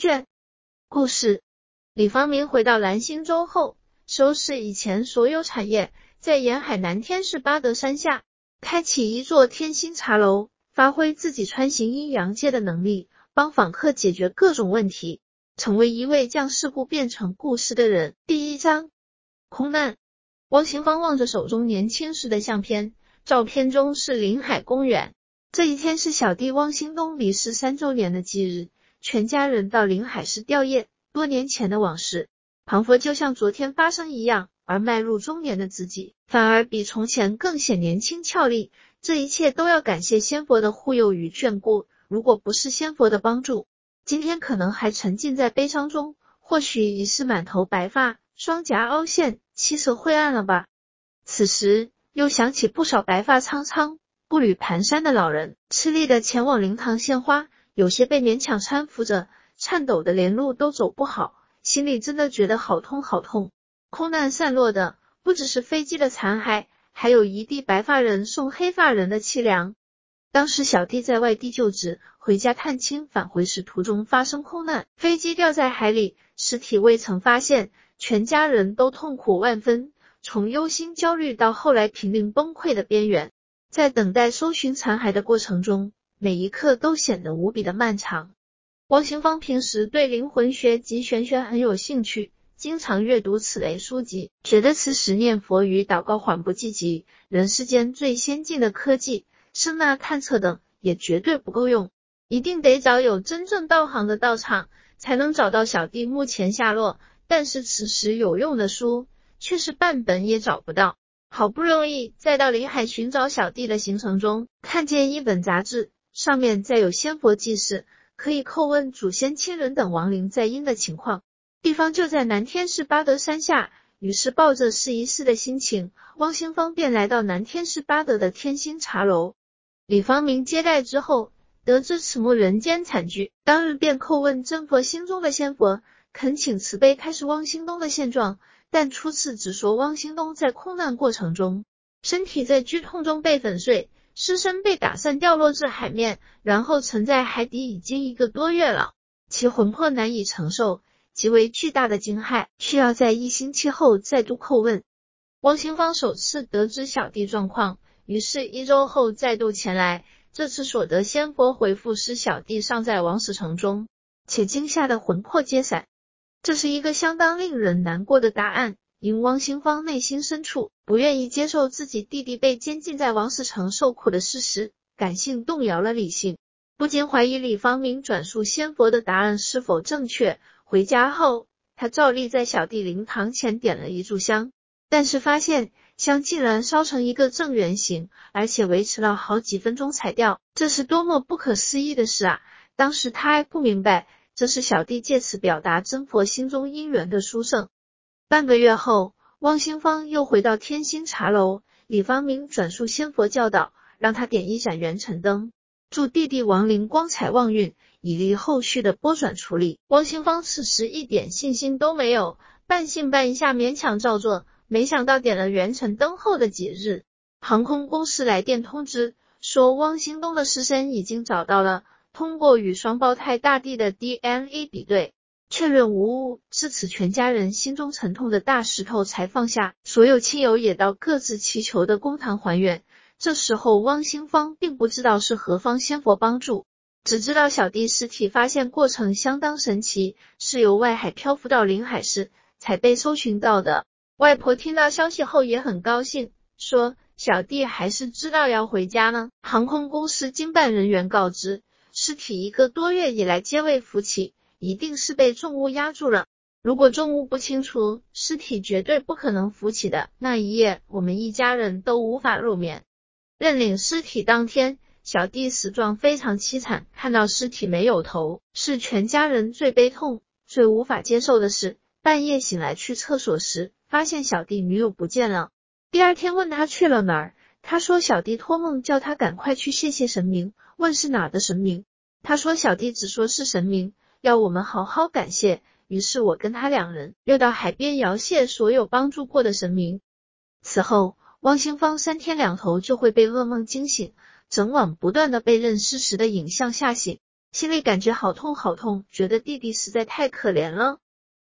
卷。故事：李方明回到蓝星洲后，收拾以前所有产业，在沿海南天市八德山下开启一座天星茶楼，发挥自己穿行阴阳界的能力，帮访客解决各种问题，成为一位将事故变成故事的人。第一章：空难。汪行芳望着手中年轻时的相片，照片中是临海公园。这一天是小弟汪兴东离世三周年的忌日，全家人到临海市吊唁。多年前的往事，庞佛就像昨天发生一样，而迈入中年的自己，反而比从前更显年轻俏丽。这一切都要感谢仙佛的护佑与眷顾。如果不是仙佛的帮助，今天可能还沉浸在悲伤中，或许已是满头白发，双颊凹陷。气色灰暗了吧？此时又想起不少白发苍苍、步履蹒跚的老人，吃力的前往灵堂献花，有些被勉强搀扶着，颤抖的连路都走不好，心里真的觉得好痛好痛。空难散落的不只是飞机的残骸，还有一地白发人送黑发人的凄凉。当时小弟在外地就职，回家探亲，返回时途中发生空难，飞机掉在海里，尸体未曾发现。全家人都痛苦万分，从忧心焦虑到后来濒临崩溃的边缘，在等待搜寻残骸的过程中，每一刻都显得无比的漫长。王行芳平时对灵魂学及玄学很有兴趣，经常阅读此类书籍，觉得此时念佛与祷告缓不济急，人世间最先进的科技声呐探测等也绝对不够用，一定得找有真正道行的道场，才能找到小弟目前下落。但是此时有用的书却是半本也找不到，好不容易在到临海寻找小弟的行程中，看见一本杂志，上面载有仙佛记事，可以叩问祖先亲人等亡灵在阴的情况，地方就在南天市巴德山下。于是抱着试一试的心情，汪兴芳便来到南天市巴德的天星茶楼。李方明接待之后，得知此幕人间惨剧，当日便叩问真佛心中的仙佛。恳请慈悲开示汪兴东的现状，但初次只说汪兴东在空难过程中，身体在剧痛中被粉碎，尸身被打散掉落至海面，然后沉在海底已经一个多月了，其魂魄难以承受极为巨大的惊骇，需要在一星期后再度叩问。汪兴芳首次得知小弟状况，于是一周后再度前来，这次所得仙佛回复是小弟尚在王死城中，且惊吓的魂魄皆散。这是一个相当令人难过的答案，因汪兴芳内心深处不愿意接受自己弟弟被监禁在王死城受苦的事实，感性动摇了理性，不禁怀疑李方明转述仙佛的答案是否正确。回家后，他照例在小弟灵堂前点了一炷香，但是发现香竟然烧成一个正圆形，而且维持了好几分钟才掉，这是多么不可思议的事啊！当时他还不明白。这是小弟借此表达真佛心中因缘的殊胜。半个月后，汪兴芳又回到天星茶楼，李方明转述仙佛教导，让他点一盏元辰灯，祝弟弟王林光彩旺运，以利后续的拨转处理。汪兴芳此时一点信心都没有，半信半疑下勉强照做。没想到点了元辰灯后的几日，航空公司来电通知说，汪兴东的尸身已经找到了。通过与双胞胎大弟的 DNA 比对，确认无误。至此，全家人心中沉痛的大石头才放下。所有亲友也到各自祈求的公堂还原。这时候，汪兴芳并不知道是何方仙佛帮助，只知道小弟尸体发现过程相当神奇，是由外海漂浮到临海市才被搜寻到的。外婆听到消息后也很高兴，说小弟还是知道要回家呢。航空公司经办人员告知。尸体一个多月以来皆未浮起，一定是被重物压住了。如果重物不清除，尸体绝对不可能浮起的。那一夜，我们一家人都无法入眠。认领尸体当天，小弟死状非常凄惨，看到尸体没有头，是全家人最悲痛、最无法接受的事。半夜醒来去厕所时，发现小弟女友不见了。第二天问他去了哪儿，他说小弟托梦叫他赶快去谢谢神明。问是哪的神明？他说小弟只说是神明，要我们好好感谢。于是我跟他两人又到海边摇谢所有帮助过的神明。此后，汪兴芳三天两头就会被噩梦惊醒，整晚不断的被认尸时的影像吓醒。心里感觉好痛好痛，觉得弟弟实在太可怜了。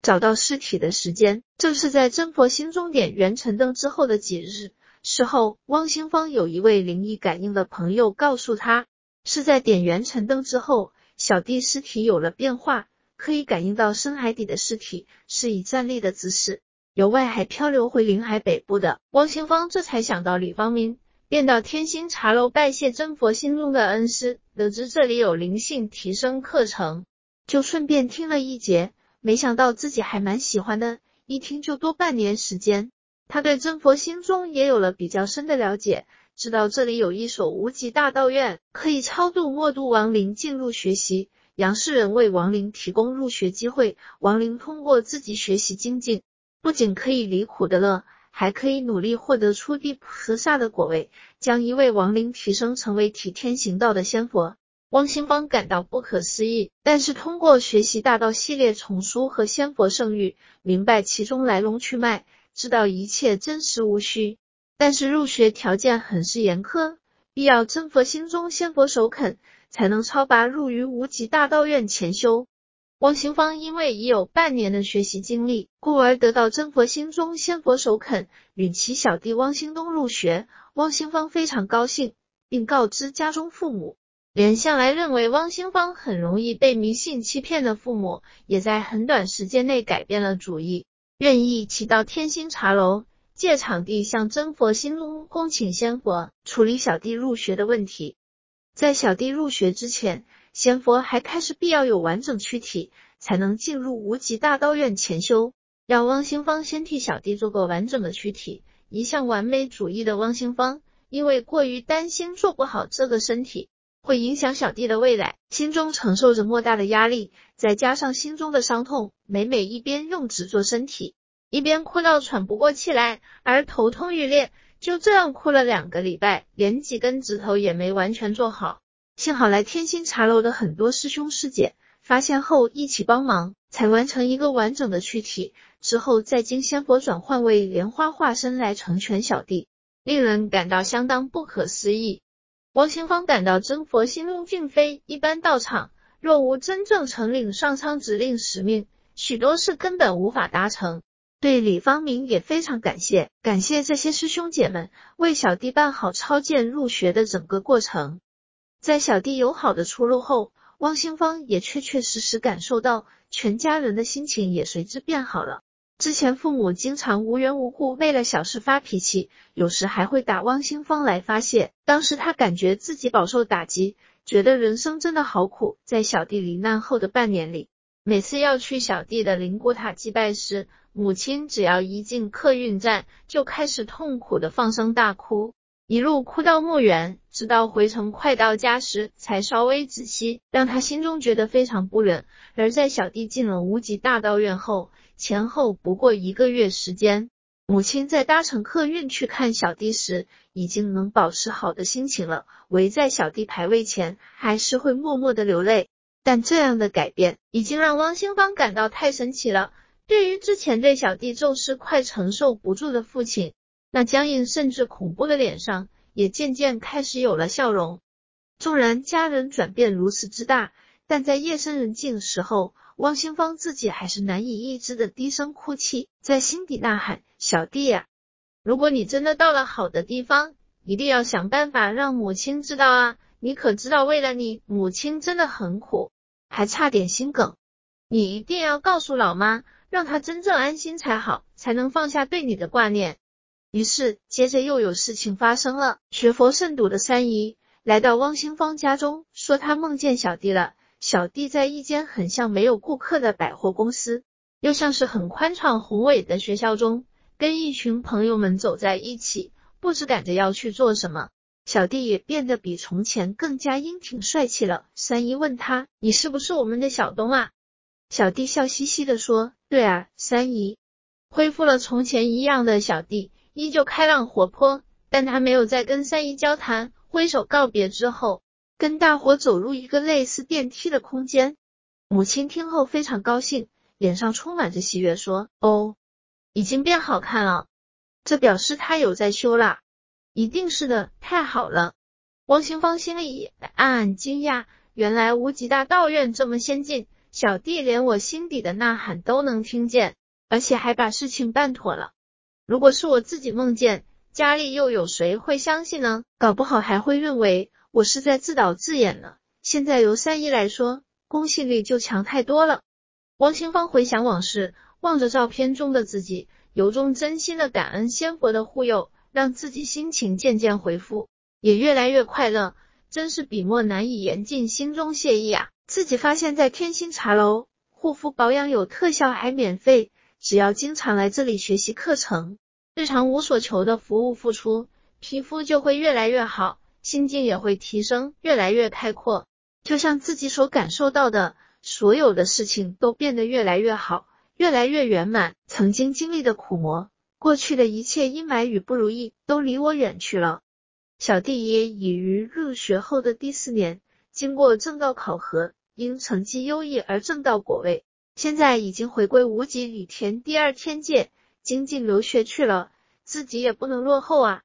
找到尸体的时间正是在真佛心中点元辰灯之后的几日。事后，汪兴芳有一位灵异感应的朋友告诉他，是在点元辰灯之后，小弟尸体有了变化，可以感应到深海底的尸体是以站立的姿势由外海漂流回临海北部的。汪清芳这才想到李方明。便到天心茶楼拜谢真佛心中的恩师，得知这里有灵性提升课程，就顺便听了一节。没想到自己还蛮喜欢的，一听就多半年时间。他对真佛心中也有了比较深的了解，知道这里有一所无极大道院，可以超度末度亡灵进入学习。杨世仁为亡灵提供入学机会，亡灵通过自己学习精进，不仅可以离苦得乐。还可以努力获得初地菩萨的果位，将一位亡灵提升成为体天行道的仙佛。汪兴邦感到不可思议，但是通过学习大道系列丛书和仙佛圣域，明白其中来龙去脉，知道一切真实无虚。但是入学条件很是严苛，必要真佛心中仙佛首肯，才能超拔入于无极大道院前修。汪兴芳因为已有半年的学习经历，故而得到真佛心中仙佛首肯，允其小弟汪兴东入学。汪兴芳非常高兴，并告知家中父母。连向来认为汪兴芳很容易被迷信欺骗的父母，也在很短时间内改变了主意，愿意一起到天星茶楼借场地向真佛心中恭请仙佛，处理小弟入学的问题。在小弟入学之前。仙佛还开始必要有完整躯体，才能进入无极大道院潜修。让汪兴芳先替小弟做个完整的躯体。一向完美主义的汪兴芳，因为过于担心做不好这个身体会影响小弟的未来，心中承受着莫大的压力，再加上心中的伤痛，每每一边用纸做身体，一边哭到喘不过气来，而头痛欲裂。就这样哭了两个礼拜，连几根指头也没完全做好。幸好来天心茶楼的很多师兄师姐发现后一起帮忙，才完成一个完整的躯体。之后再经仙佛转换为莲花化身来成全小弟，令人感到相当不可思议。王清芳感到真佛心中并非一般道场，若无真正承领上苍指令使命，许多事根本无法达成。对李方明也非常感谢，感谢这些师兄姐们为小弟办好超荐入学的整个过程。在小弟有好的出路后，汪兴芳也确确实实感受到全家人的心情也随之变好了。之前父母经常无缘无故为了小事发脾气，有时还会打汪兴芳来发泄。当时他感觉自己饱受打击，觉得人生真的好苦。在小弟罹难后的半年里，每次要去小弟的灵骨塔祭拜时，母亲只要一进客运站，就开始痛苦的放声大哭。一路哭到墓园，直到回程快到家时才稍微止息，让他心中觉得非常不忍。而在小弟进了无极大道院后，前后不过一个月时间，母亲在搭乘客运去看小弟时，已经能保持好的心情了。围在小弟牌位前，还是会默默的流泪。但这样的改变，已经让汪兴芳感到太神奇了。对于之前对小弟咒事快承受不住的父亲。那僵硬甚至恐怖的脸上，也渐渐开始有了笑容。纵然家人转变如此之大，但在夜深人静的时候，汪兴芳自己还是难以抑制的低声哭泣，在心底呐喊：“小弟呀，如果你真的到了好的地方，一定要想办法让母亲知道啊！你可知道，为了你，母亲真的很苦，还差点心梗。你一定要告诉老妈，让她真正安心才好，才能放下对你的挂念。”于是，接着又有事情发生了。学佛甚笃的三姨来到汪兴芳家中，说她梦见小弟了。小弟在一间很像没有顾客的百货公司，又像是很宽敞宏伟的学校中，跟一群朋友们走在一起，不知赶着要去做什么。小弟也变得比从前更加英挺帅气了。三姨问他：“你是不是我们的小东啊？”小弟笑嘻嘻的说：“对啊。”三姨恢复了从前一样的小弟。依旧开朗活泼，但他没有再跟三姨交谈，挥手告别之后，跟大伙走入一个类似电梯的空间。母亲听后非常高兴，脸上充满着喜悦，说：“哦，已经变好看了，这表示他有在修啦。”一定是的，太好了。汪行芳心里暗暗惊讶，原来无极大道院这么先进，小弟连我心底的呐喊都能听见，而且还把事情办妥了。如果是我自己梦见，家里又有谁会相信呢？搞不好还会认为我是在自导自演呢。现在由三姨来说，公信力就强太多了。王清芳回想往事，望着照片中的自己，由衷真心的感恩仙佛的护佑，让自己心情渐渐恢复，也越来越快乐。真是笔墨难以言尽，心中谢意啊！自己发现，在天心茶楼护肤保养有特效，还免费。只要经常来这里学习课程，日常无所求的服务付出，皮肤就会越来越好，心境也会提升，越来越开阔。就像自己所感受到的，所有的事情都变得越来越好，越来越圆满。曾经经历的苦磨，过去的一切阴霾与不如意，都离我远去了。小弟也已于入学后的第四年，经过正道考核，因成绩优异而正道果位。现在已经回归无极里田第二天界，精进留学去了。自己也不能落后啊！